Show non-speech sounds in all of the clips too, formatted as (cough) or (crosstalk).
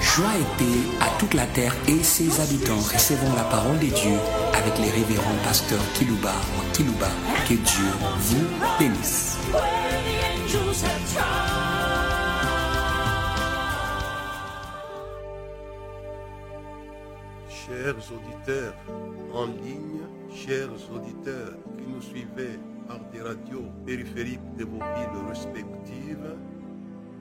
Joie et paix à toute la terre et ses habitants. Recevons la parole de Dieu avec les révérends pasteurs Kilouba ou Kilouba. Que Dieu vous bénisse. Chers auditeurs en ligne, chers auditeurs qui nous suivez par des radios périphériques de vos villes respectives,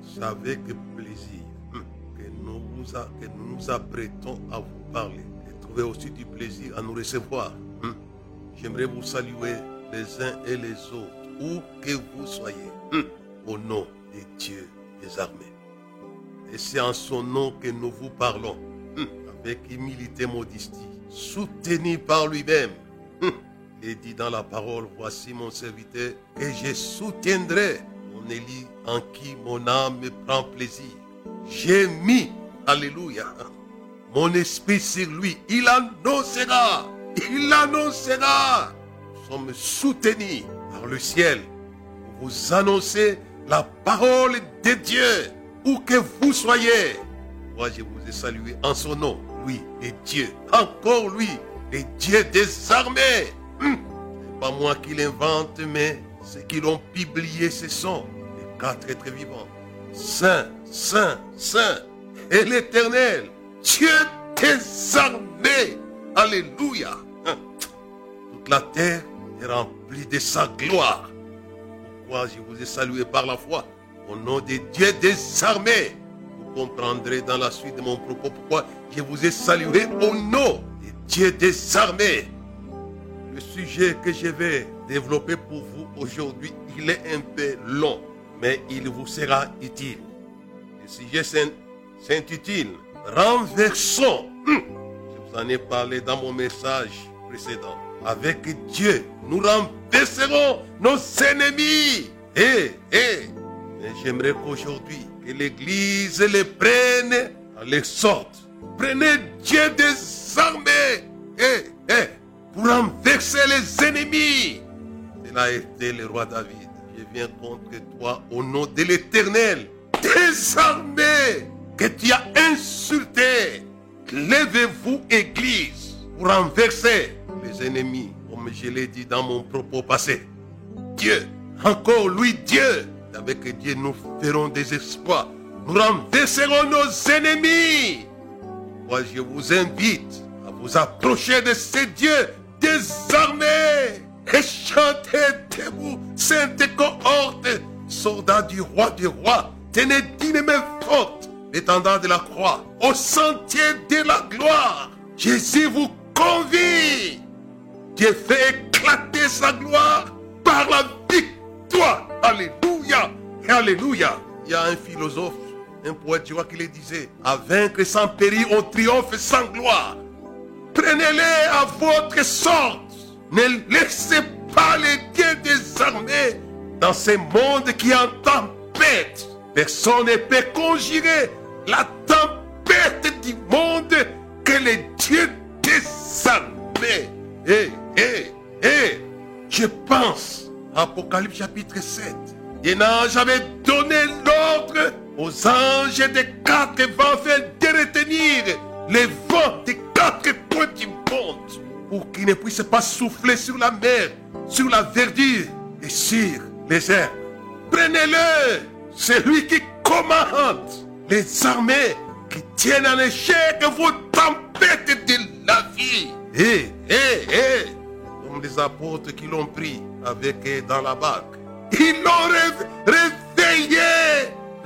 savez que plaisir hum, que nous, nous apprêtons à vous parler et trouvez aussi du plaisir à nous recevoir. Hum. J'aimerais vous saluer les uns et les autres, où que vous soyez, hum, au nom de Dieu des armées. Et c'est en son nom que nous vous parlons, avec humilité modestie, soutenu par lui-même. Est dit dans la parole, voici mon serviteur, que je soutiendrai mon Élie en qui mon âme prend plaisir. J'ai mis, alléluia, mon esprit sur lui. Il annoncera, il annoncera. Nous sommes soutenus par le ciel pour vous annoncer la parole de Dieu, où que vous soyez. Moi, je vous ai salué en son nom, lui, et Dieu, encore lui, le Dieu des armées. Hum. Pas moi qui l'invente, mais ceux qui l'ont publié, ce sont les quatre êtres vivants. Saint, Saint, Saint, et l'éternel, Dieu des armées. Alléluia. Hum. Toute la terre est remplie de sa gloire. Pourquoi je vous ai salué par la foi? Au nom de Dieu des armées. Vous comprendrez dans la suite de mon propos pourquoi je vous ai salué au nom de Dieu des armées. Le sujet que je vais développer pour vous aujourd'hui, il est un peu long, mais il vous sera utile. Le sujet s'in- s'intitule Renversons. Je vous en ai parlé dans mon message précédent. Avec Dieu, nous renverserons nos ennemis. Eh, eh. Mais j'aimerais qu'aujourd'hui, que l'Église les prenne en les sorte. Prenez Dieu des armées. Eh, eh. Pour renverser les ennemis. Cela été le roi David. Je viens contre toi au nom de l'Éternel. Des armées que tu as insultées. Levez-vous, Église, pour renverser les ennemis, comme je l'ai dit dans mon propos passé. Dieu, encore lui, Dieu. Avec Dieu, nous ferons des exploits. Nous renverserons nos ennemis. Moi, je vous invite à vous approcher de ces dieux désarmés et chantez debout, sainte cohorte, soldats du roi des rois, tenez d'une main forte l'étendard de la croix au sentier de la gloire. Jésus vous convie. Dieu fait éclater sa gloire par la victoire. Alléluia. Alléluia. Il y a un philosophe, un poète, je crois qu'il le disait, à vaincre sans péril, on triomphe sans gloire. Prenez-les à votre sorte. Ne laissez pas les dieux des armées dans ce monde qui est en tempête. Personne ne peut conjurer la tempête du monde que les dieux des armées. Eh, eh, eh. Je pense, Apocalypse chapitre 7, un ange avait donné l'ordre aux anges des quatre vents de retenir les vents des quatre points du monde pour qu'ils ne puissent pas souffler sur la mer, sur la verdure et sur les herbes. Prenez-le, c'est lui qui commande les armées qui tiennent en échec vos tempêtes de la vie. Eh, eh, eh, comme les apôtres qui l'ont pris avec eux dans la barque. Ils l'ont réve- réveillé,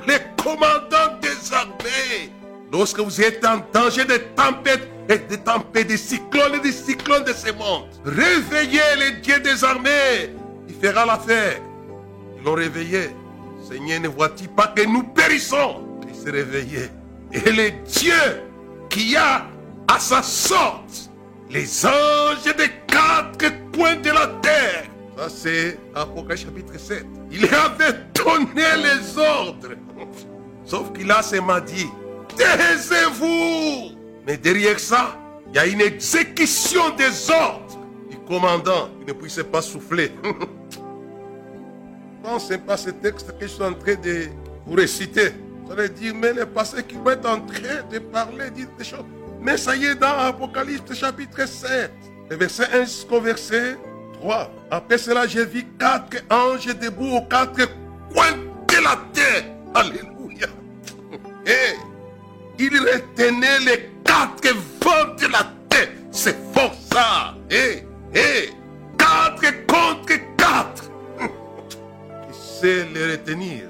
les commandants des armées. Lorsque vous êtes en danger de tempêtes et de tempêtes, de cyclones et de cyclones de ce monde, réveillez les dieux des armées. Il fera l'affaire. Ils l'ont réveillé. Seigneur, ne vois-tu pas que nous périssons? Il s'est réveillé. Et le Dieu qui a à sa sorte les anges des quatre coins de la terre. Ça, c'est Apocalypse chapitre 7. Il avait donné les ordres. Sauf qu'il a seulement dit, taisez-vous. Mais derrière ça, il y a une exécution des ordres du commandant qui ne puisse pas souffler. (laughs) pourtant, ce n'est pas ce texte que je suis en train de vous réciter. Vous allez dire, mais le passé qui va être en train de parler, dit des choses. Mais ça y est, dans Apocalypse chapitre 7, le verset 1 jusqu'au verset 3. Après cela, j'ai vu quatre anges debout aux quatre coins de la terre. Alléluia. (laughs) Et il retenait les quatre vents de la terre. C'est fort ça. Et, et, quatre contre quatre. Il sait les retenir?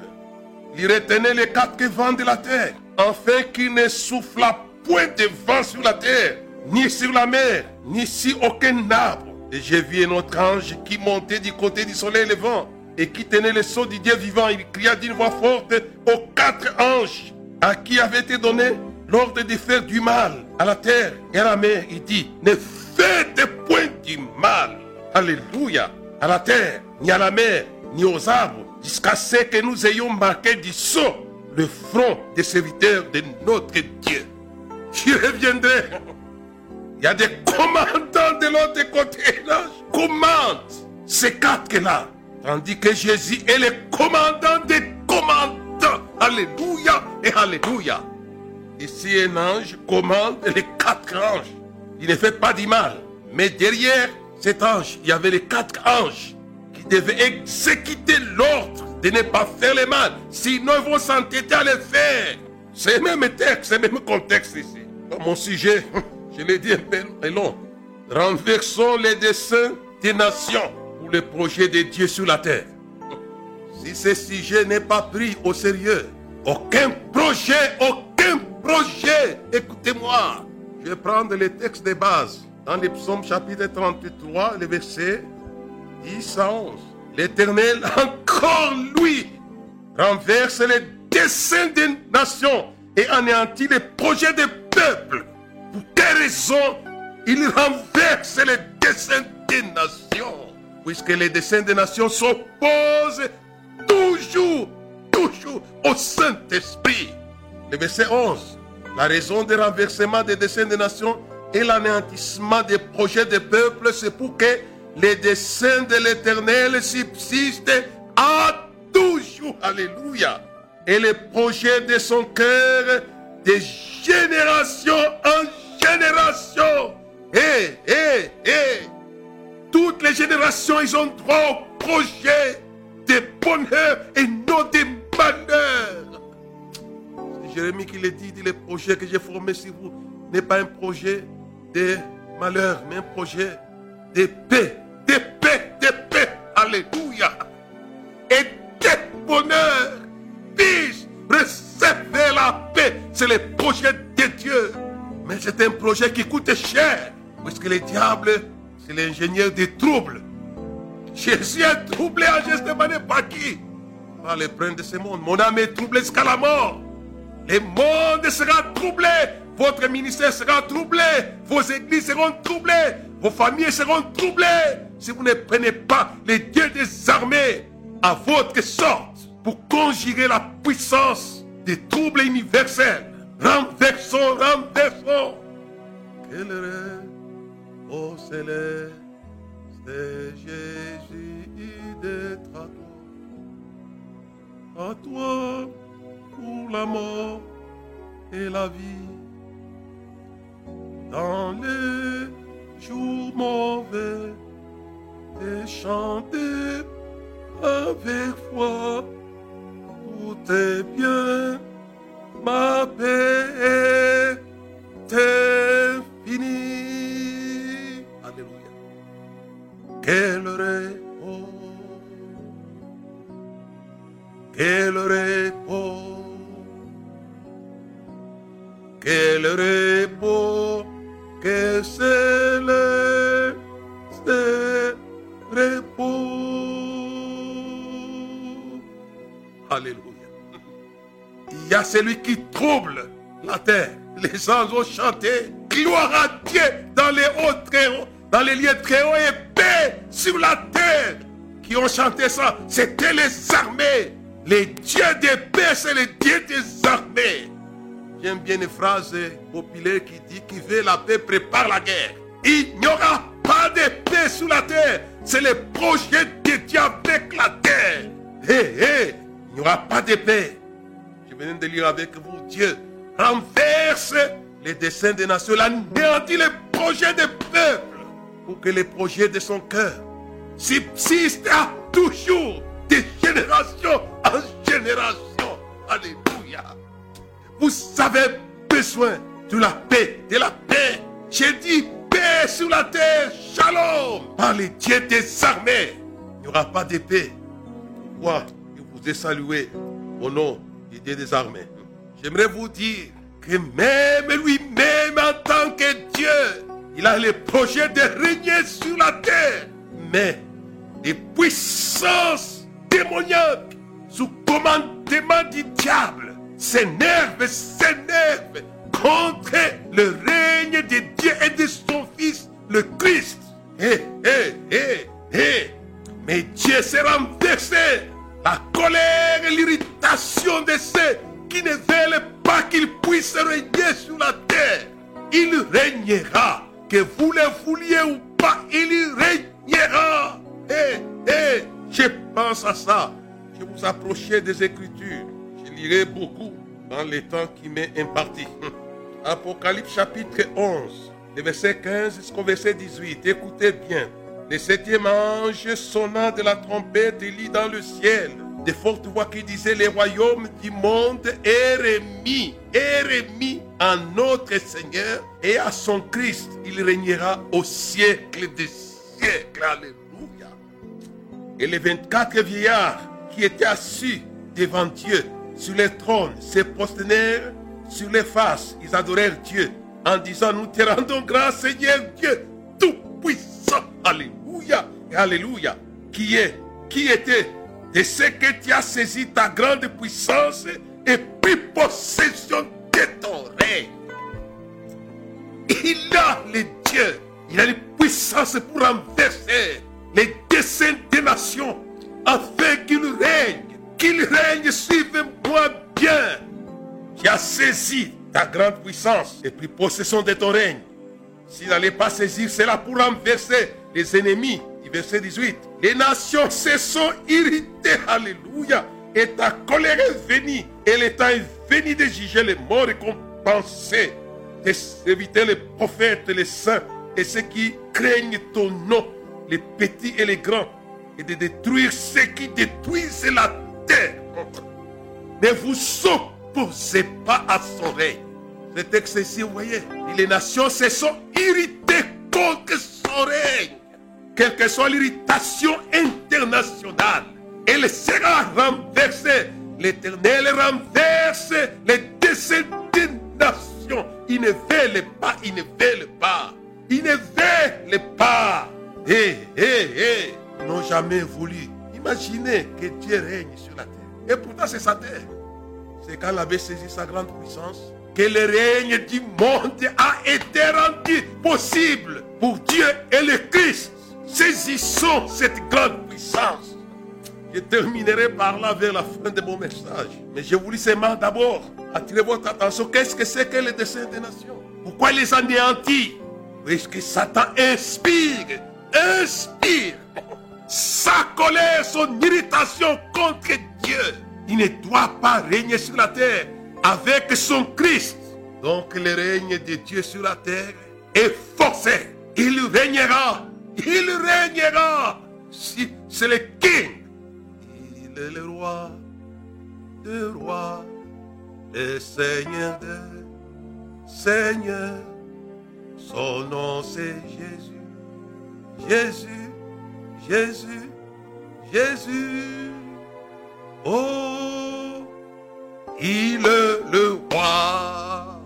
Il retenait les quatre vents de la terre, afin qu'il ne souffla point de vent sur la terre, ni sur la mer, ni sur aucun arbre. Et j'ai vu un autre ange qui montait du côté du soleil levant et qui tenait le sceau du Dieu vivant. Il cria d'une voix forte aux quatre anges à qui avait été donné l'ordre de faire du mal à la terre et à la mer. Il dit, ne faites point du mal. Alléluia. À la terre, ni à la mer, ni aux arbres, jusqu'à ce que nous ayons marqué du sceau le front des serviteurs de notre Dieu. Je reviendrai. Il y a des commandants de l'autre côté. Là, commandent ces quatre-là. Tandis que Jésus est le commandant des commandants. Alléluia et Alléluia. Ici, un ange commande les quatre anges. Il ne fait pas du mal. Mais derrière cet ange, il y avait les quatre anges qui devaient exécuter l'ordre de ne pas faire le mal. Sinon, ils vont s'entêter à le faire. C'est le même texte, c'est le même contexte ici. Mon sujet, (laughs) je l'ai dit un peu long. Renversons les desseins des nations pour le projet de Dieu sur la terre. Si ce sujet n'est pas pris au sérieux, aucun projet, aucun projet, écoutez-moi, je vais prendre les textes de base. Dans les psaumes chapitre 33, le verset 10 à 11. L'Éternel, (laughs) encore lui, renverse les desseins des nations et anéantit les projets des peuples. Pour quelle raison il renverse les desseins des nations? Puisque les desseins des nations s'opposent toujours, toujours au Saint-Esprit. Le verset 11. La raison du renversement des desseins des nations et l'anéantissement des projets des peuples, c'est pour que les desseins de l'Éternel subsistent à toujours. Alléluia. Et les projets de son cœur de génération en génération. Et, et, et, toutes les générations, ils ont droit au projet de bonheur et non de malheur. Jérémie qui le dit, dit le projet que j'ai formé sur vous n'est pas un projet de malheur, mais un projet de paix, de paix, de paix. Alléluia. Et de bonheur. Fils, recevez la paix? C'est le projet de Dieu. Mais c'est un projet qui coûte cher. Puisque le diable, c'est l'ingénieur des troubles? Jésus est troublé à Gethsemane par qui? Par les princes de ce monde. Mon âme est troublée jusqu'à la mort. Le monde sera troublé. Votre ministère sera troublé. Vos églises seront troublées. Vos familles seront troublées. Si vous ne prenez pas les dieux des armées à votre sorte pour conjurer la puissance des troubles universels. Renversons, renversons. Ô céleste, Jésus d'être à toi. À toi pour la mort et la vie. Dans les jours mauvais, et chanter avec foi, tout est bien, ma paix est finie. Alléluia. Celui qui trouble la terre. Les anges ont chanté gloire à Dieu dans les hauts très hauts, dans les lieux très hauts et paix sur la terre. Qui ont chanté ça, c'était les armées. Les dieux des paix, c'est les dieux des armées. J'aime bien une phrase populaire qui dit qui veut la paix prépare la guerre. Il n'y aura pas de paix sur la terre. C'est le projet de Dieu avec la terre. hé, hé, il n'y aura pas de paix. Je venais de lire avec vous, Dieu renverse les desseins des nations, anéantit les projets des peuples pour que les projets de son cœur subsistent à toujours, de génération en génération. Alléluia. Vous avez besoin de la paix, de la paix. J'ai dit paix sur la terre, shalom, par les dieux des armées. Il n'y aura pas de paix. Pourquoi je vous ai salué au nom des armées J'aimerais vous dire que même lui-même en tant que Dieu, il a le projet de régner sur la terre. Mais les puissances démoniaques sous commandement du diable s'énervent, s'énervent contre le règne de Dieu et de son Fils, le Christ. Hé, hé, hé, hé. Mais Dieu s'est renversé. La colère et l'irritation de ceux qui ne veulent pas qu'il puisse régner sur la terre. Il régnera. Que vous le vouliez ou pas, il régnera. Hé, hé, je pense à ça. Je vous approchais des Écritures. Je lirai beaucoup dans les temps qui m'est imparti. (laughs) Apocalypse chapitre 11, le verset 15 jusqu'au verset 18. Écoutez bien. Le septième ange sonnant de la trompette lit dans le ciel de fortes voix qui disaient les royaumes du monde est remis, est remis à notre Seigneur et à son Christ. Il régnera au siècle des siècles. Alléluia. Et les 24 vieillards qui étaient assis devant Dieu sur les trônes se prosternèrent sur les faces. Ils adorèrent Dieu en disant, nous te rendons grâce Seigneur Dieu Tout-Puissant. Alléluia. Alléluia. Qui est, qui était de ce que tu as saisi ta grande puissance et pris possession de ton règne. Il a les dieux, il a les puissances pour renverser les desseins des nations afin qu'il règne, qu'il règne, suivez-moi bien. Tu as saisi ta grande puissance et pris possession de ton règne. S'il n'allait pas saisir cela pour renverser les ennemis, verset 18, les nations se sont irritées, alléluia, et ta colère est venue, et temps est venu de juger les morts et compenser, d'éviter les prophètes, les saints, et ceux qui craignent ton nom, les petits et les grands, et de détruire ceux qui détruisent la terre. Ne vous opposez pas à son règne. Ce texte ici, vous voyez, les nations se sont irritées contre son règne. Quelle que soit l'irritation internationale, elle sera renversée. L'Éternel renverse les desseins des nations. Il ne veulent pas, il ne veulent pas. Ils ne veulent pas. Hé, hé, hé. Ils n'ont jamais voulu. Imaginez que Dieu règne sur la terre. Et pourtant, c'est sa terre. C'est quand il avait saisi sa grande puissance que le règne du monde a été rendu possible pour Dieu et le Christ. Saisissons cette grande puissance. Je terminerai par là vers la fin de mon message. Mais je voulais seulement d'abord attirer votre attention. Qu'est-ce que c'est que le dessein des nations? Pourquoi les anéantit? Parce que Satan inspire, inspire sa colère, son irritation contre Dieu. Il ne doit pas régner sur la terre avec son Christ. Donc le règne de Dieu sur la terre est forcé. Il régnera il régnera. C'est le king. Il est le roi, le roi, le seigneur de Seigneur. Son nom c'est Jésus. Jésus, Jésus, Jésus. Oh, il le roi.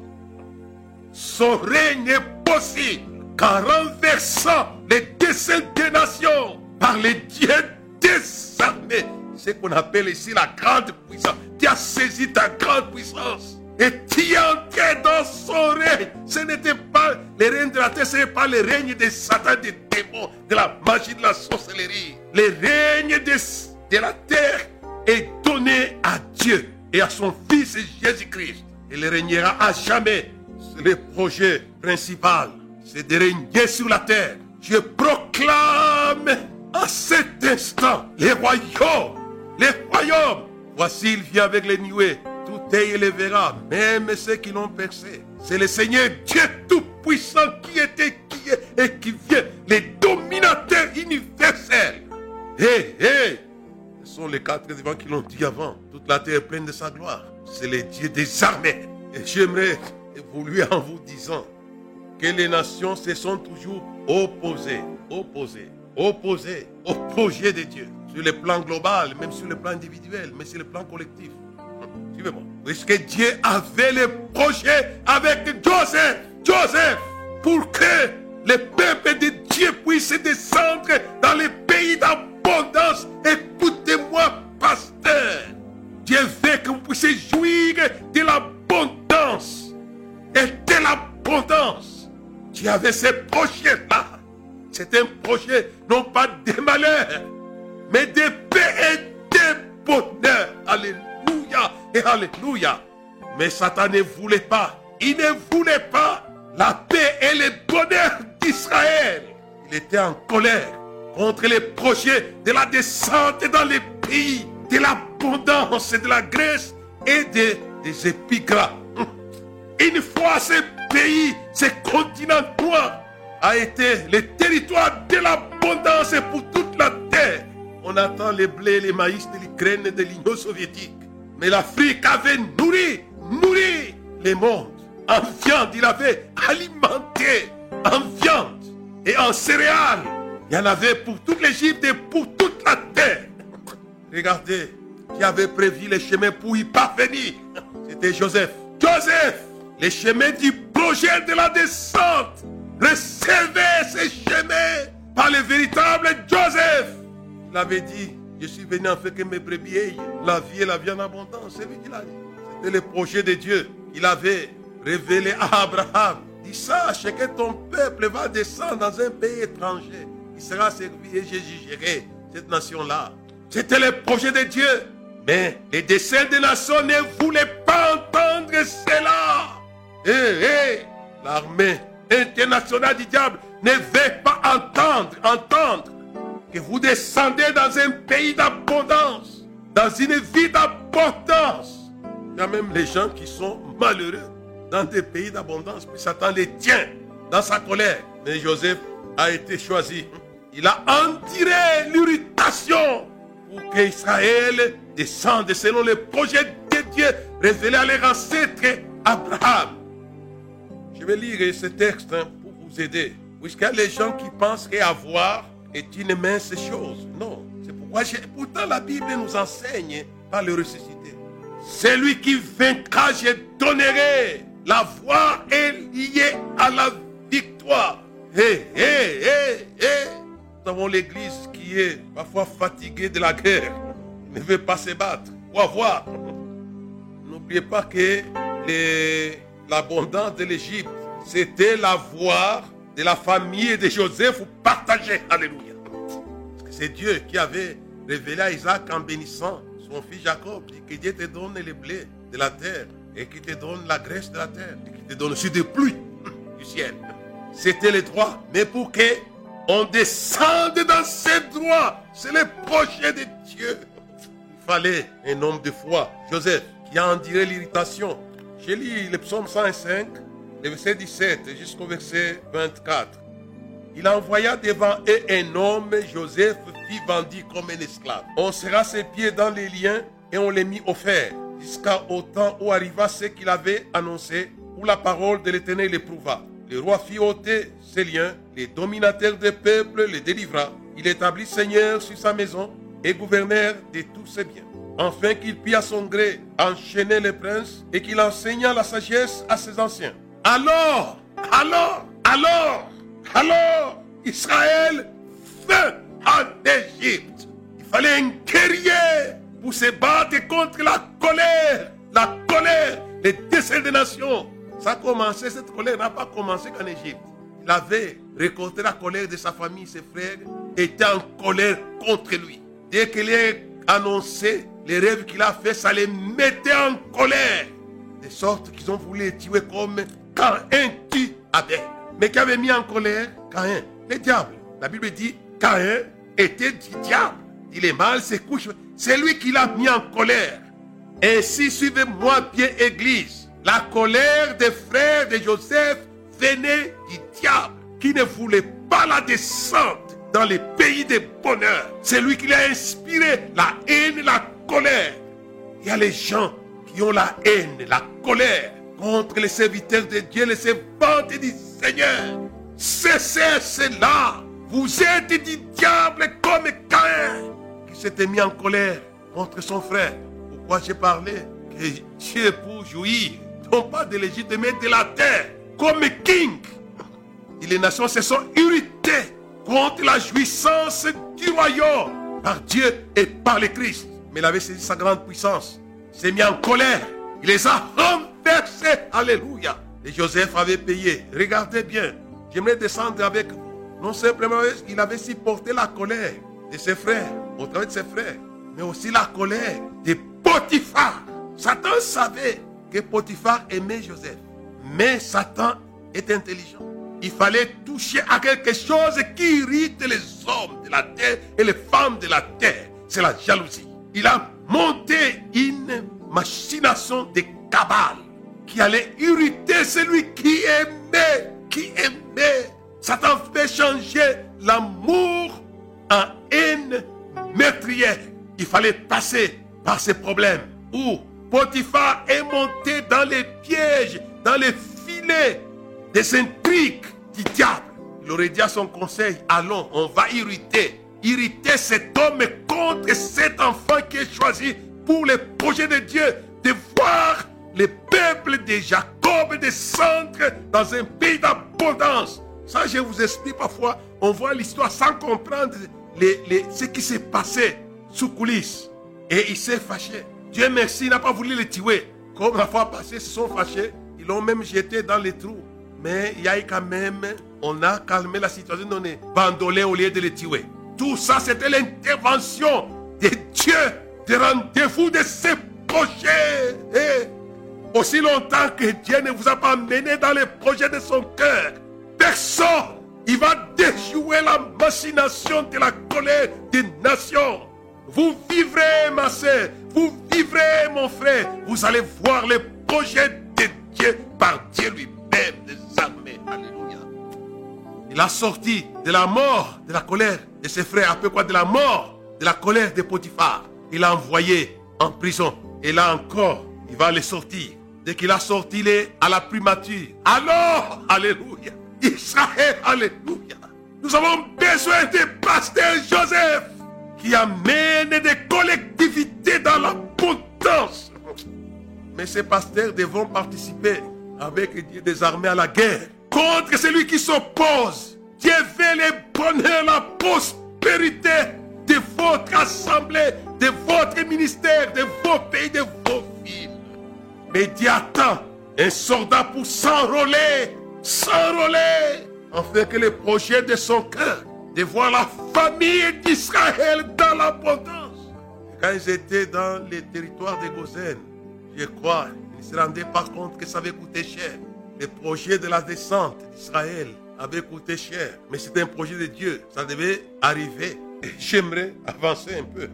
Son règne est possible qu'en renversant les desseins des nations par les dieux désarmés, ce qu'on appelle ici la grande puissance, tu as saisi ta grande puissance et tu es entré dans son règne. Ce n'était pas le règne de la terre, ce n'est pas le règne de Satan, des démons, de la magie, de la sorcellerie. Le règne de, de la terre est donné à Dieu et à son Fils Jésus-Christ. Il régnera à jamais. Le projet principal c'est de régner sur la terre. Je proclame à cet instant les royaumes les royaumes. Voici, il vient avec les nuées. Tout les verra, même ceux qui l'ont percé. C'est le Seigneur Dieu Tout-Puissant qui était, qui est et qui vient, les dominateurs universels. Hé, hé, ce sont les quatre événements qui l'ont dit avant. Toute la terre est pleine de sa gloire. C'est le Dieu des armées. Et j'aimerais évoluer en vous disant que les nations se sont toujours opposées, opposées, opposées au projet de Dieu. Sur le plan global, même sur le plan individuel, mais sur le plan collectif. Suivez-moi. Puisque Dieu avait le projet avec Joseph? Joseph, pour que le peuple de Dieu puisse descendre dans les pays d'abondance. Écoutez-moi, pasteur. Dieu veut que vous puissiez jouir de l'abondance. Et de l'abondance. Dieu avait ce projet-là. C'est un projet non pas de malheur, mais de paix et de bonheur. Alléluia et Alléluia. Mais Satan ne voulait pas. Il ne voulait pas la paix et le bonheur d'Israël. Il était en colère contre les projets de la descente dans les pays de l'abondance de la Grèce et des, épigras. Une fois ce pays, ce continent noir a été le territoire de l'abondance pour toute la terre. On attend les blés, les maïs de l'Ukraine et de l'Union soviétique. Mais l'Afrique avait nourri, nourri les mondes. En viande, il avait alimenté. En viande et en céréales. Il y en avait pour toute l'Égypte et pour toute la terre. Regardez, qui avait prévu les chemins pour y parvenir. C'était Joseph. Joseph, les chemins du projet de la descente. Recevez ces chemins par le véritable Joseph. Il avait dit, je suis venu en fait que mes brebis aient la vie et la vie en abondance. C'est lui qui l'a dit. C'était le projet de Dieu. Il avait révélé à Abraham. Il sache que ton peuple va descendre dans un pays étranger. Il sera servi et je jugerai cette nation-là. C'était le projet de Dieu. Mais les desseins des nations ne voulaient pas entendre cela. Hé, hé, l'armée internationale du diable ne veut pas entendre, entendre que vous descendez dans un pays d'abondance, dans une vie d'abondance. Il y a même les gens qui sont malheureux dans des pays d'abondance, puis Satan les tient dans sa colère. Mais Joseph a été choisi. Il a entiré l'irritation pour qu'Israël descende selon le projet de Dieu révélé à leur ancêtre Abraham. Je vais lire ce texte hein, pour vous aider. Puisqu'il les gens qui pensent qu'avoir est une mince chose. Non. C'est pourquoi pourtant la Bible nous enseigne par le ressuscité. Celui qui vaincra, je donnerai. La voix est liée à la victoire. Hé, hé, hé, hé. Nous avons l'église qui est parfois fatiguée de la guerre. Ne veut pas se battre. Ou avoir. N'oubliez pas que l'abondance de l'Égypte, c'était la voix de la famille de Joseph partagée. Alléluia. C'est Dieu qui avait révélé à Isaac en bénissant son fils Jacob. Que Dieu te donne les blés de la terre et qui te donne la graisse de la terre et qui te donne aussi des pluies du ciel. C'était le droit. Mais pour que on descende dans ces droits, c'est le projet de Dieu. Il fallait un homme de foi, Joseph, qui a enduré l'irritation. J'ai lu le psaume 105, le verset 17 jusqu'au verset 24. Il envoya devant eux un homme, Joseph, qui vendit comme un esclave. On serra ses pieds dans les liens et on les mit au fer, jusqu'à au temps où arriva ce qu'il avait annoncé, où la parole de l'Éternel l'éprouva. Le roi fit ôter ses liens, les dominateurs des peuples les délivra. Il établit seigneur sur sa maison et gouverneur de tous ses biens. Enfin qu'il put à son gré enchaîner les princes et qu'il enseigna la sagesse à ses anciens. Alors, alors, alors, alors, Israël vint en Égypte. Il fallait un guerrier pour se battre contre la colère, la colère, les décès des nations. Ça a commencé, cette colère n'a pas commencé qu'en Égypte. Il avait récolté la colère de sa famille, ses frères étaient en colère contre lui. Dès qu'il a annoncé les rêves qu'il a fait, ça les mettait en colère. De sorte qu'ils ont voulu tuer comme Caïn tue Abel. Mais qui avait mis en colère Caïn Le diable. La Bible dit Caïn était du diable. Il est mal, se couche. C'est lui qui l'a mis en colère. Ainsi, suivez-moi bien, Église. La colère des frères de Joseph venait du diable qui ne voulait pas la descente dans les pays de bonheur. C'est lui qui l'a inspiré la haine la colère. Il y a les gens qui ont la haine, la colère contre les serviteurs de Dieu, les servantes du Seigneur. Cessez cela. Vous êtes du diable comme Caïn qui s'était mis en colère contre son frère. Pourquoi j'ai parlé? Que Dieu pour jouir, non pas de l'Égypte, mais de la terre, comme king. Et les nations se sont irritées contre la jouissance du royaume par Dieu et par le Christ. Mais il avait saisi sa grande puissance. S'est mis en colère. Il les a renversés. Alléluia. Et Joseph avait payé. Regardez bien. J'aimerais descendre avec vous. Non simplement, il avait supporté la colère de ses frères, au travers de ses frères, mais aussi la colère de Potiphar. Satan savait que Potiphar aimait Joseph. Mais Satan est intelligent. Il fallait toucher à quelque chose qui irrite les hommes de la terre et les femmes de la terre. C'est la jalousie. Il a monté une machination de cabale qui allait irriter celui qui aimait, qui aimait. Satan fait changer l'amour en haine meurtrière. Il fallait passer par ces problèmes où Potiphar est monté dans les pièges, dans les filets des intrigues du diable. Il aurait dit à son conseil, allons, on va irriter, irriter cet homme contre cet enfant qui est choisi pour les projets de Dieu, de voir les peuples de Jacob descendre dans un pays d'abondance. Ça, je vous explique parfois, on voit l'histoire sans comprendre ce qui s'est passé sous coulisses. Et il s'est fâché. Dieu merci, il n'a pas voulu les tuer. Comme la fois passée, ils se sont fâchés. Ils l'ont même jeté dans les trous. Mais il y a eu quand même, on a calmé la situation, on est bandolé au lieu de les tuer. Tout ça, c'était l'intervention de Dieu, de rendez-vous de ses projets. Et aussi longtemps que Dieu ne vous a pas mené dans les projets de son cœur, personne, il va déjouer la machination de la colère des nations. Vous vivrez, ma soeur, vous vivrez, mon frère. Vous allez voir les projets de Dieu par Dieu lui-même des armées. Alléluia. Il a sorti de la mort, de la colère de ses frères, un peu quoi, de la mort, de la colère de Potiphar. Il l'a envoyé en prison. Et là encore, il va les sortir. Dès qu'il a sorti, il est à la primature. Alors, Alléluia. Israël, Alléluia. Nous avons besoin de pasteur Joseph qui amène des collectivités dans la potence. Mais ces pasteurs devront participer avec des armées à la guerre contre celui qui s'oppose. Dieu veut le bonheur, la prospérité de votre assemblée, de votre ministère, de vos pays, de vos villes. Mais Dieu attend un soldat pour s'enrôler, s'enrôler, afin que le projet de son cœur, de voir la famille d'Israël dans l'abondance. Quand ils étaient dans les territoires de Gozen, je crois, ils se rendaient pas compte que ça avait coûté cher. Le projet de la descente d'Israël avait coûté cher, mais c'était un projet de Dieu. Ça devait arriver. J'aimerais avancer un peu.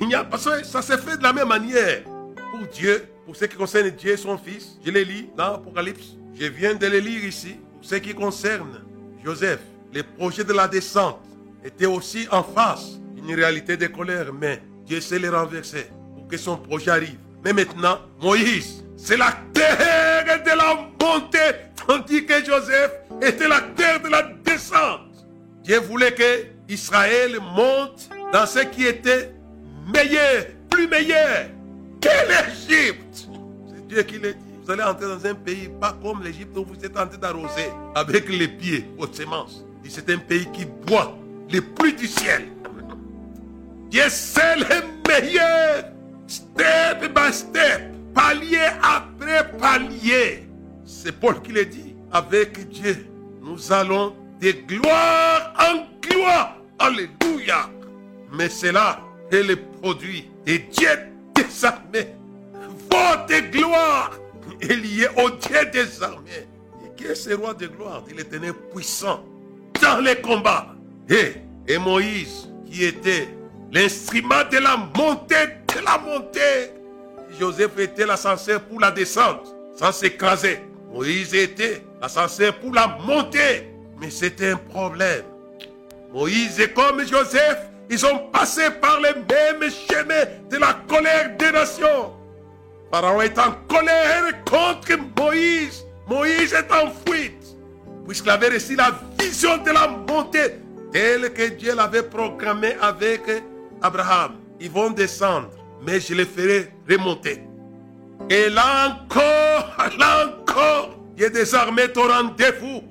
Il n'y a pas ça, ça s'est fait de la même manière. Pour Dieu, pour ce qui concerne Dieu et son Fils, je les lis dans l'Apocalypse. Je viens de les lire ici. Pour ce qui concerne Joseph, les projets de la descente étaient aussi en face d'une réalité de colère, mais Dieu s'est les renverser pour que son projet arrive. Mais maintenant, Moïse, c'est la terre de la montée, tandis que Joseph était la terre de la descente. Dieu voulait que Israël monte dans ce qui était meilleur, plus meilleur que l'Égypte. C'est Dieu qui l'a dit. Vous allez entrer dans un pays pas comme l'Égypte où vous êtes en d'arroser avec les pieds votre semence. C'est un pays qui boit les pluies du ciel. Dieu c'est le meilleur. Step by step. Palier après palier. C'est Paul qui le dit. Avec Dieu, nous allons de gloire en gloire. Alléluia. Mais là que le produit de Dieu des armées. Votre gloire est liée au Dieu des armées. Et qui est ce roi de gloire Il était puissant dans les combats. Et, et Moïse, qui était l'instrument de la montée, de la montée. Joseph était l'ascenseur pour la descente, sans s'écraser. Moïse était l'ascenseur pour la montée, mais c'était un problème. Moïse est comme Joseph, ils ont passé par les mêmes chemins de la colère des nations. Pharaon est en colère contre Moïse. Moïse est en fuite, puisqu'il avait reçu la vision de la montée telle que Dieu l'avait programmée avec Abraham. Ils vont descendre, mais je les ferai remonter. Et là encore, (laughs) là encore, il armées au rendez-vous.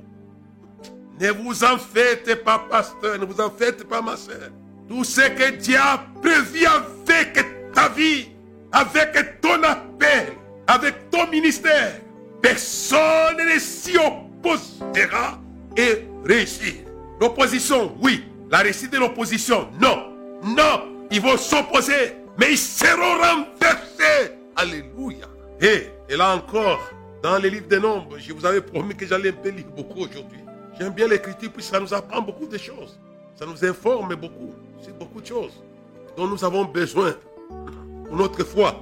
Ne vous en faites pas, pasteur, ne vous en faites pas, ma soeur. Tout ce que Dieu a prévu avec ta vie, avec ton appel, avec ton ministère, personne ne s'y opposera et réussir. L'opposition, oui. La réussite de l'opposition, non. Non, ils vont s'opposer, mais ils seront renversés. Alléluia. Et, et là encore, dans les livres des nombres, je vous avais promis que j'allais un peu lire beaucoup aujourd'hui. J'aime bien l'écriture puisque ça nous apprend beaucoup de choses. Ça nous informe beaucoup sur beaucoup de choses dont nous avons besoin pour notre foi.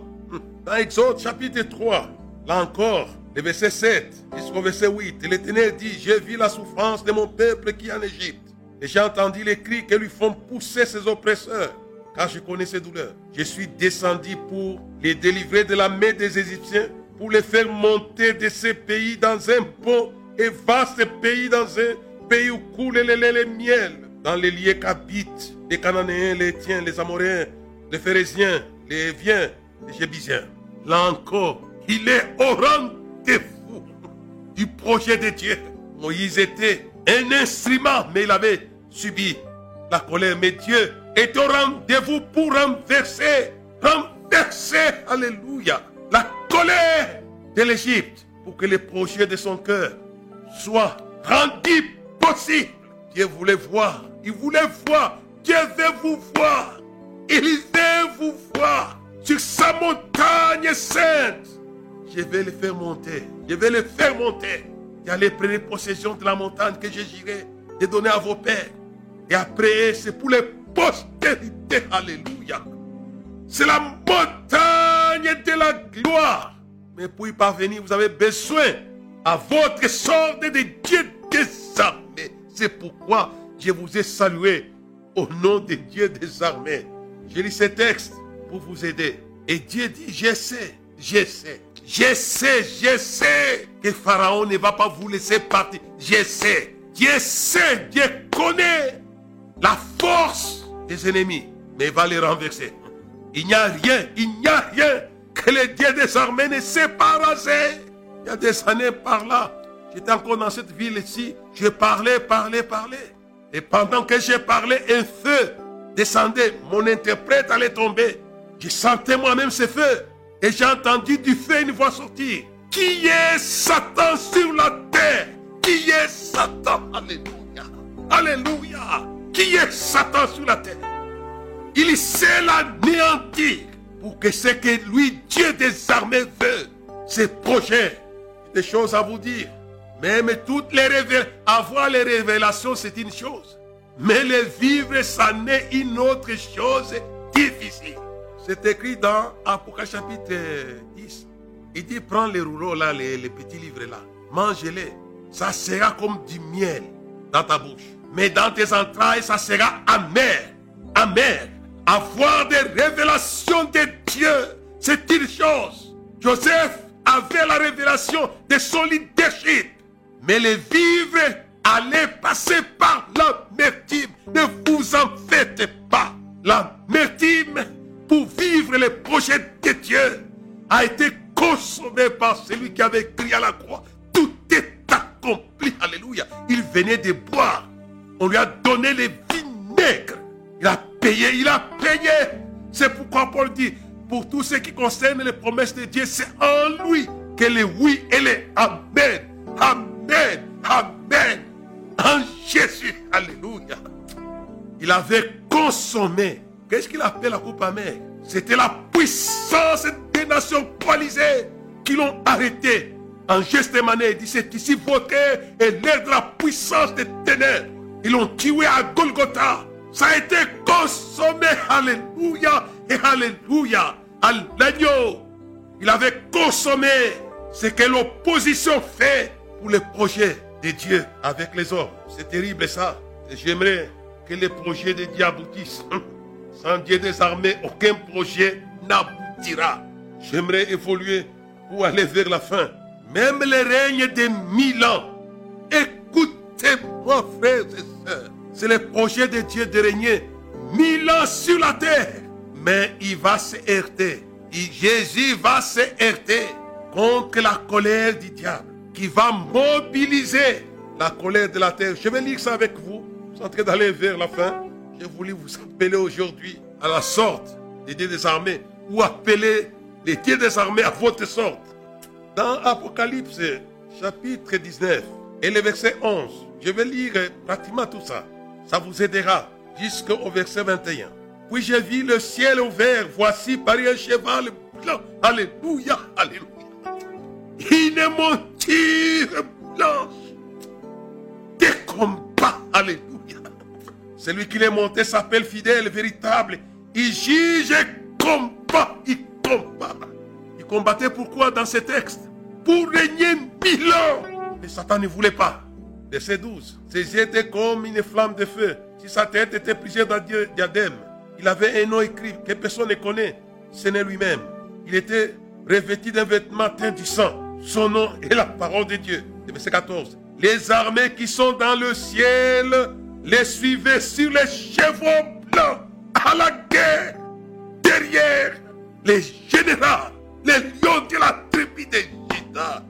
Dans Exode chapitre 3, là encore, le verset 7 jusqu'au verset 8, l'Éternel dit, j'ai vu la souffrance de mon peuple qui est en Égypte. Et j'ai entendu les cris que lui font pousser ses oppresseurs, car je connais ses douleurs. Je suis descendu pour les délivrer de la main des Égyptiens, pour les faire monter de ces pays dans un bon et vaste pays, dans un pays où coule le lait miel, dans les lieux qu'habitent les Cananéens, les Tiens, les Amoréens, les Phérésiens, les Viens, les Jébusiens. Là encore, il est au rendez-vous du projet de Dieu. Moïse était un instrument, mais il avait subi la colère. Mais Dieu est au rendez-vous pour renverser, renverser, alléluia, la colère de l'Égypte pour que les projets de son cœur soient rendus possibles. Dieu voulait voir, il voulait voir, Dieu veut vous voir, il veut vous voir sur sa montagne sainte. Je vais les faire monter, je vais les faire monter. Et allez prendre possession de la montagne que je j'irai de donner à vos pères. Et après, c'est pour les postérités. Alléluia. C'est la montagne de la gloire. Mais pour y parvenir, vous avez besoin à votre sorte de Dieu des armées. C'est pourquoi je vous ai salué au nom de Dieu des armées. Je lis ce texte pour vous aider. Et Dieu dit, je sais, je sais, je sais, je sais que Pharaon ne va pas vous laisser partir. Je sais, Dieu sait, Dieu connaît la force des ennemis, mais il va les renverser. Il n'y a rien, il n'y a rien que le Dieu des armées ne sait pas. Il y a des années par là, j'étais encore dans cette ville ici, je parlais, parlais, parlais. Et pendant que je parlais, un feu descendait, mon interprète allait tomber. Je sentais moi-même ce feu. Et j'ai entendu du feu une voix sortir. Qui est Satan sur la terre? Qui est Satan? Alléluia. Alléluia. Qui est Satan sur la terre? Il sait l'anéantir pour que ce que lui, Dieu des armées, veut, ses projets, des choses à vous dire. Même toutes les révélations, avoir les révélations, c'est une chose. Mais les vivre, ça n'est une autre chose difficile. C'est écrit dans Apocalypse chapitre 10. Il dit, prends les rouleaux là, les, petits livres là, mange-les. Ça sera comme du miel dans ta bouche. Mais dans tes entrailles, ça sera amer. Amer. Avoir des révélations de Dieu, c'est une chose. Joseph avait la révélation de son leadership. Mais les vivre allait passer par l'amertume. Ne vous en faites pas. L'amertume pour vivre les projets de Dieu a été consommé par celui qui avait crié à la croix. Tout est accompli. Alléluia. Il venait de boire. On lui a donné les vinaigres. Il a payé, il a payé. C'est pourquoi Paul dit, pour tout ce qui concerne les promesses de Dieu, c'est en lui que les oui et les amen. Amen. Amen. En Jésus. Alléluia. Il avait consommé. Qu'est-ce qu'il appelle la coupe amère? C'était la puissance des nations coalisées qui l'ont arrêté. En geste il dit c'est ici votre et l'air de la puissance des ténèbres. Ils l'ont tué à Golgotha. Ça a été consommé. Alléluia et Alléluia. L'agneau. Il avait consommé ce que l'opposition fait pour les projets de Dieu avec les hommes. C'est terrible ça. J'aimerais que les projets de Dieu aboutissent. Sans Dieu des armées, aucun projet n'aboutira. J'aimerais évoluer pour aller vers la fin. Même les règnes de mille ans. Écoutez-moi, frères et sœurs. C'est le projet de Dieu de régner mille ans sur la terre. Mais il va se heurter. Jésus va se heurter contre la colère du diable qui va mobiliser la colère de la terre. Je vais lire ça avec vous. Vous êtes en train d'aller vers la fin. J'ai voulu vous appeler aujourd'hui à la sorte des dieux des armées ou appeler les dieux des armées à votre sorte. Dans Apocalypse chapitre 19 et le verset 11, je vais lire pratiquement tout ça. Ça vous aidera jusqu'au verset 21. Puis j'ai vu le ciel ouvert, voici par un cheval blanc. Alléluia, alléluia. Une monture blanche. Des combats, alléluia. Celui qui l'est monté s'appelle fidèle, véritable. Il juge et combat, il combat. Il combattait pourquoi dans ce texte Pour régner mille ans. Mais Satan ne voulait pas. Verset 12. Ses yeux étaient comme une flamme de feu. Si sa tête était prisée dans diadème, il avait un nom écrit que personne ne connaît. Ce n'est lui-même. Il était revêtu d'un vêtement teint du sang. Son nom est la parole de Dieu. Verset 14. Les armées qui sont dans le ciel les suivaient sur les chevaux blancs à la guerre. Derrière les généraux, les lions de la tribu de Juda.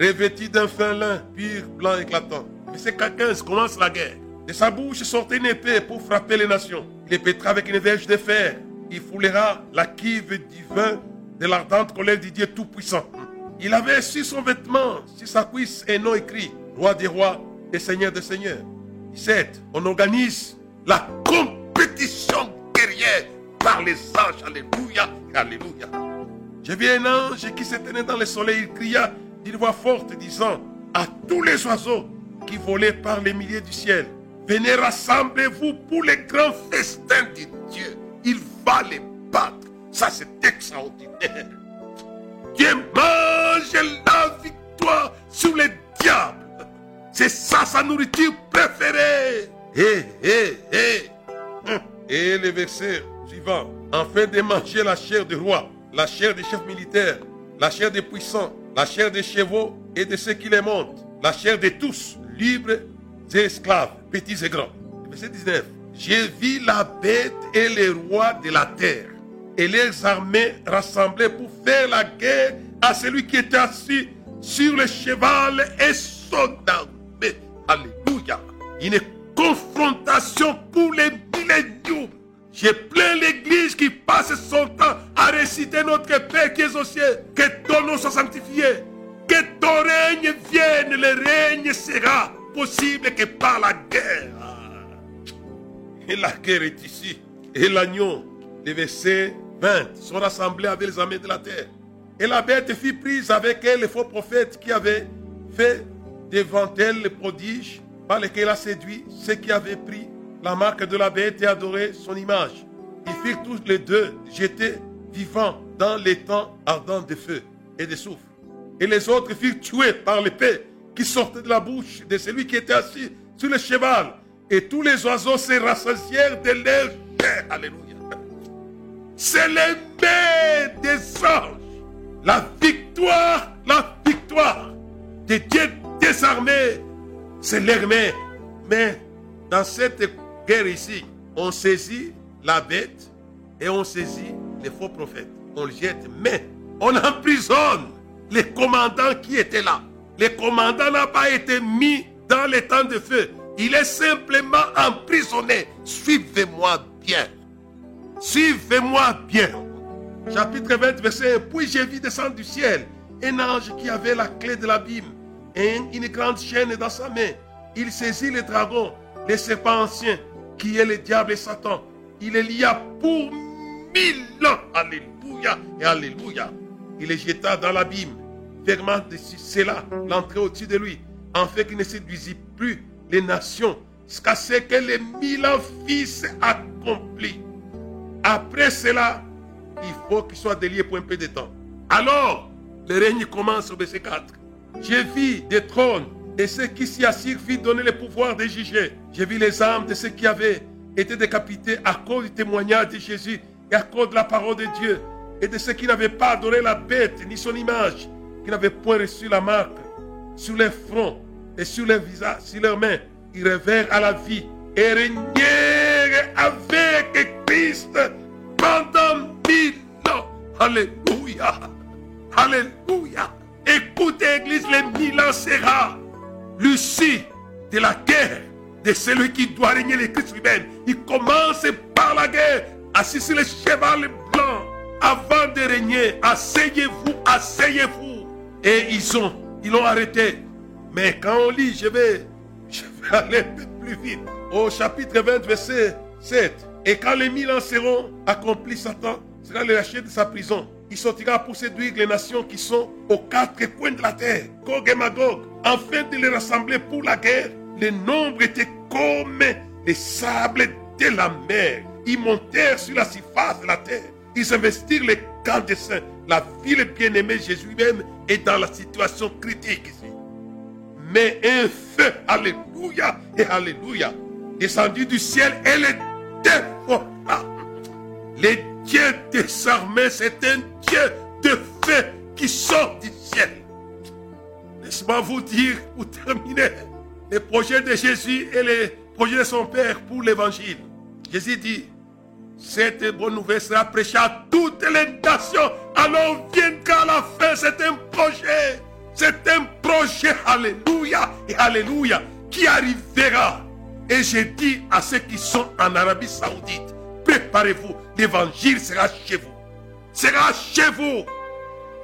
Revêtus d'un fin lin pur, blanc éclatant. Verset 15 commence la guerre. De sa bouche sortait une épée pour frapper les nations. Il pétra avec une verge de fer. Il foulera la kive du vin de l'ardente colère du Dieu Tout-Puissant. Il avait sur son vêtement, sur sa cuisse, un nom écrit Roi des rois et Seigneur des seigneurs. 17. On organise la compétition guerrière par les anges. Alléluia. Alléluia. J'ai vu un ange qui se tenait dans le soleil. Il cria d'une voix forte disant à tous les oiseaux qui volaient par les milliers du ciel Venez rassemblez-vous pour les grands festins de Dieu. Il va les battre. Ça, c'est extraordinaire. Dieu mange sa nourriture préférée. Hé, hé, hé. Et le verset suivant. Enfin de manger la chair du roi, la chair des chefs militaires, la chair des puissants, la chair des chevaux et de ceux qui les montent, la chair de tous, libres et esclaves, petits et grands. Verset 19. J'ai vu la bête et les rois de la terre et les armées rassemblées pour faire la guerre à celui qui était assis sur le cheval et son armée. Alléluia. Une confrontation pour les milléniums. J'ai plein l'église qui passe son temps à réciter notre Père qui est au ciel. Que ton nom soit sanctifié. Que ton règne vienne. Le règne sera possible que par la guerre. Et la guerre est ici. Et l'agneau, les versets 20, sont rassemblés avec les armées de la terre. Et la bête fut prise avec elle les faux prophètes qui avaient fait devant elle le prodige par lequel elle a séduit ceux qui avaient pris la marque de la bête et adoré son image. Ils firent tous les deux jetés vivants dans les temps ardents de feu et de soufre. Et les autres furent tués par l'épée qui sortait de la bouche de celui qui était assis sur le cheval. Et tous les oiseaux se rassasièrent de chair. Alléluia. C'est l'épée des anges. La victoire, la victoire des dieux désarmés. C'est l'armée. Mais dans cette guerre ici, on saisit la bête et on saisit les faux prophètes. On le jette. Mais on emprisonne les commandants qui étaient là. Le commandant n'a pas été mis dans les temps de feu. Il est simplement emprisonné. Suivez-moi bien. Suivez-moi bien. Chapitre 20, verset 1. Puis j'ai vu descendre du ciel un ange qui avait la clé de l'abîme une grande chaîne dans sa main. Il saisit le dragon, le serpent ancien, qui est le diable et Satan. Il est lié pour mille ans. Alléluia et Alléluia. Il le jeta dans l'abîme, fermant cela l'entrée au-dessus de lui, en fait qu'il ne séduisit plus les nations, jusqu'à ce que les mille ans fils accomplis. Après cela, il faut qu'il soit délié pour un peu de temps. Alors, le règne commence au verset 4. J'ai vu des trônes et ceux qui s'y assirent firent donner le pouvoir de juger. J'ai vu les âmes de ceux qui avaient été décapités à cause du témoignage de Jésus et à cause de la parole de Dieu et de ceux qui n'avaient pas adoré la bête ni son image, qui n'avaient point reçu la marque sur les fronts et sur les visages, sur leurs mains. Ils revèrent à la vie et régnèrent avec Christ pendant mille ans. Alléluia. Alléluia. Écoutez, Église, les mille ans sera Lucie de la guerre de celui qui doit régner les Christ humains. Il commence par la guerre, assis sur le cheval blanc, avant de régner. Asseyez-vous, asseyez-vous. Et ils ont, ils l'ont arrêté. Mais quand on lit, je vais, je vais aller plus vite. Au chapitre 20, verset 7. Et quand les mille ans seront accomplis, Satan sera le lâché de sa prison. Il sortira pour séduire les nations qui sont aux quatre coins de la terre, Gog et Magog, afin de les rassembler pour la guerre. Le nombre était comme les sables de la mer. Ils montèrent sur la surface de la terre. Ils investirent les camps des saints. La ville bien-aimée Jésus même est dans la situation critique ici. Mais un feu, alléluia et alléluia, descendu du ciel et les dévora. Les dieux des armées, c'est un Dieu de feu qui sort du ciel. Laisse-moi vous dire, pour terminer, les projets de Jésus et les projets de son Père pour l'évangile. Jésus dit, cette bonne nouvelle sera prêchée à toutes les nations. Alors viendra la fin. C'est un projet. C'est un projet. Alléluia et Alléluia. Qui arrivera. Et j'ai dit à ceux qui sont en Arabie Saoudite, préparez-vous. L'évangile sera chez vous. Sera chez vous.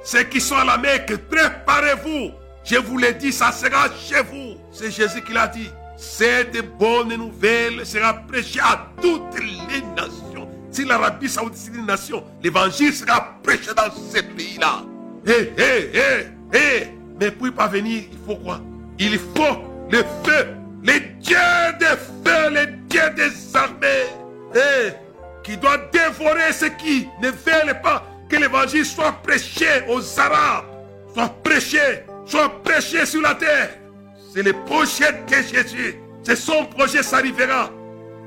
Ceux qui sont à la Mecque, préparez-vous. Je vous l'ai dit, ça sera chez vous. C'est Jésus qui l'a dit. Cette bonne nouvelle sera prêchée à toutes les nations. Si l'Arabie Saoudite est une nation, l'évangile sera prêché dans ce pays-là. Hé, hé, hé, hé. Mais pour y parvenir, il faut quoi? Il faut le feu. Les dieux des feux, les dieux des armées. Hé, qui doit dévorer ceux qui ne veulent pas que l'évangile soit prêché aux Arabes, soit prêché, soit prêché sur la terre. C'est le projet de Jésus. C'est son projet, ça arrivera.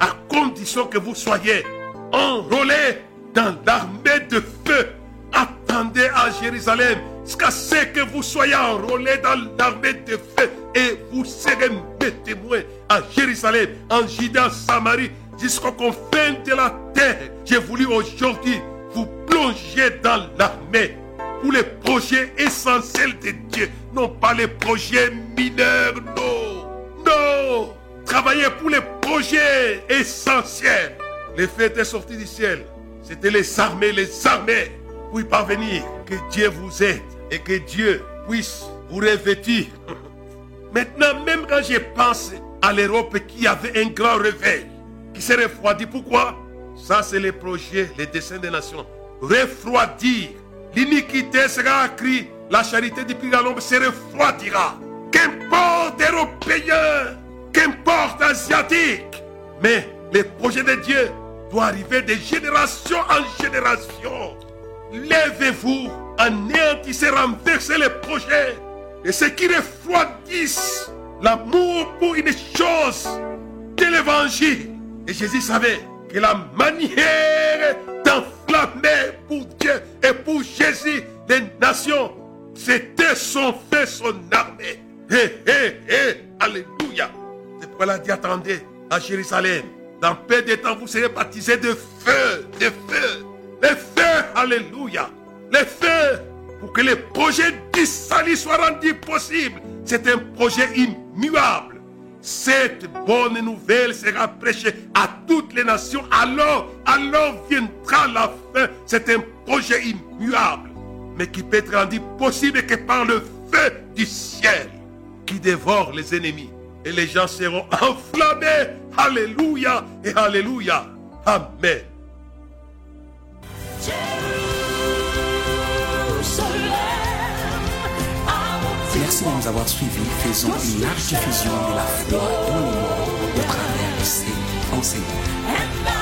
À condition que vous soyez enrôlés dans l'armée de feu. Attendez à Jérusalem jusqu'à ce que vous soyez enrôlés dans l'armée de feu. Et vous serez mes témoins à Jérusalem, en Judée, en Samarie, jusqu'aux confins de la terre. J'ai voulu aujourd'hui vous plonger dans l'armée pour les projets essentiels de Dieu, non pas les projets mineurs, non. Non. Travaillez pour les projets essentiels. Les fêtes est sorti du ciel. C'était les armées, les armées. Pour y parvenir, que Dieu vous aide et que Dieu puisse vous revêtir. Maintenant, même quand je pense à l'Europe qui avait un grand réveil, qui s'est refroidi, pourquoi? Ça, c'est les projets, les dessins des nations. Refroidir. L'iniquité sera accrue. La charité du plus l'ombre se refroidira. Qu'importe européen, qu'importe asiatique. Mais les projets de Dieu doivent arriver de génération en génération. Lèvez-vous, anéantissez, renversez les projets. Et ceux qui refroidissent l'amour pour une chose de l'évangile. Et Jésus savait que la manière d'enflammer pour Dieu et pour Jésus les nations, c'était son feu, son armée. Hé, hé, hé, alléluia. C'est pourquoi il a dit, attendez, à Jérusalem, dans peu de temps, vous serez baptisés de feu, de feu, de feu, alléluia. Le feu, pour que le projet du salut soit rendu possible. C'est un projet immuable. Cette bonne nouvelle sera prêchée à toutes les nations. Alors, alors viendra la fin. C'est un projet immuable, mais qui peut être rendu possible que par le feu du ciel qui dévore les ennemis. Et les gens seront (laughs) enflammés. Alléluia et Alléluia. Amen. Merci de nous avoir suivis. Faisons une large diffusion de la foi dans le monde au travers enseigne, enseigne.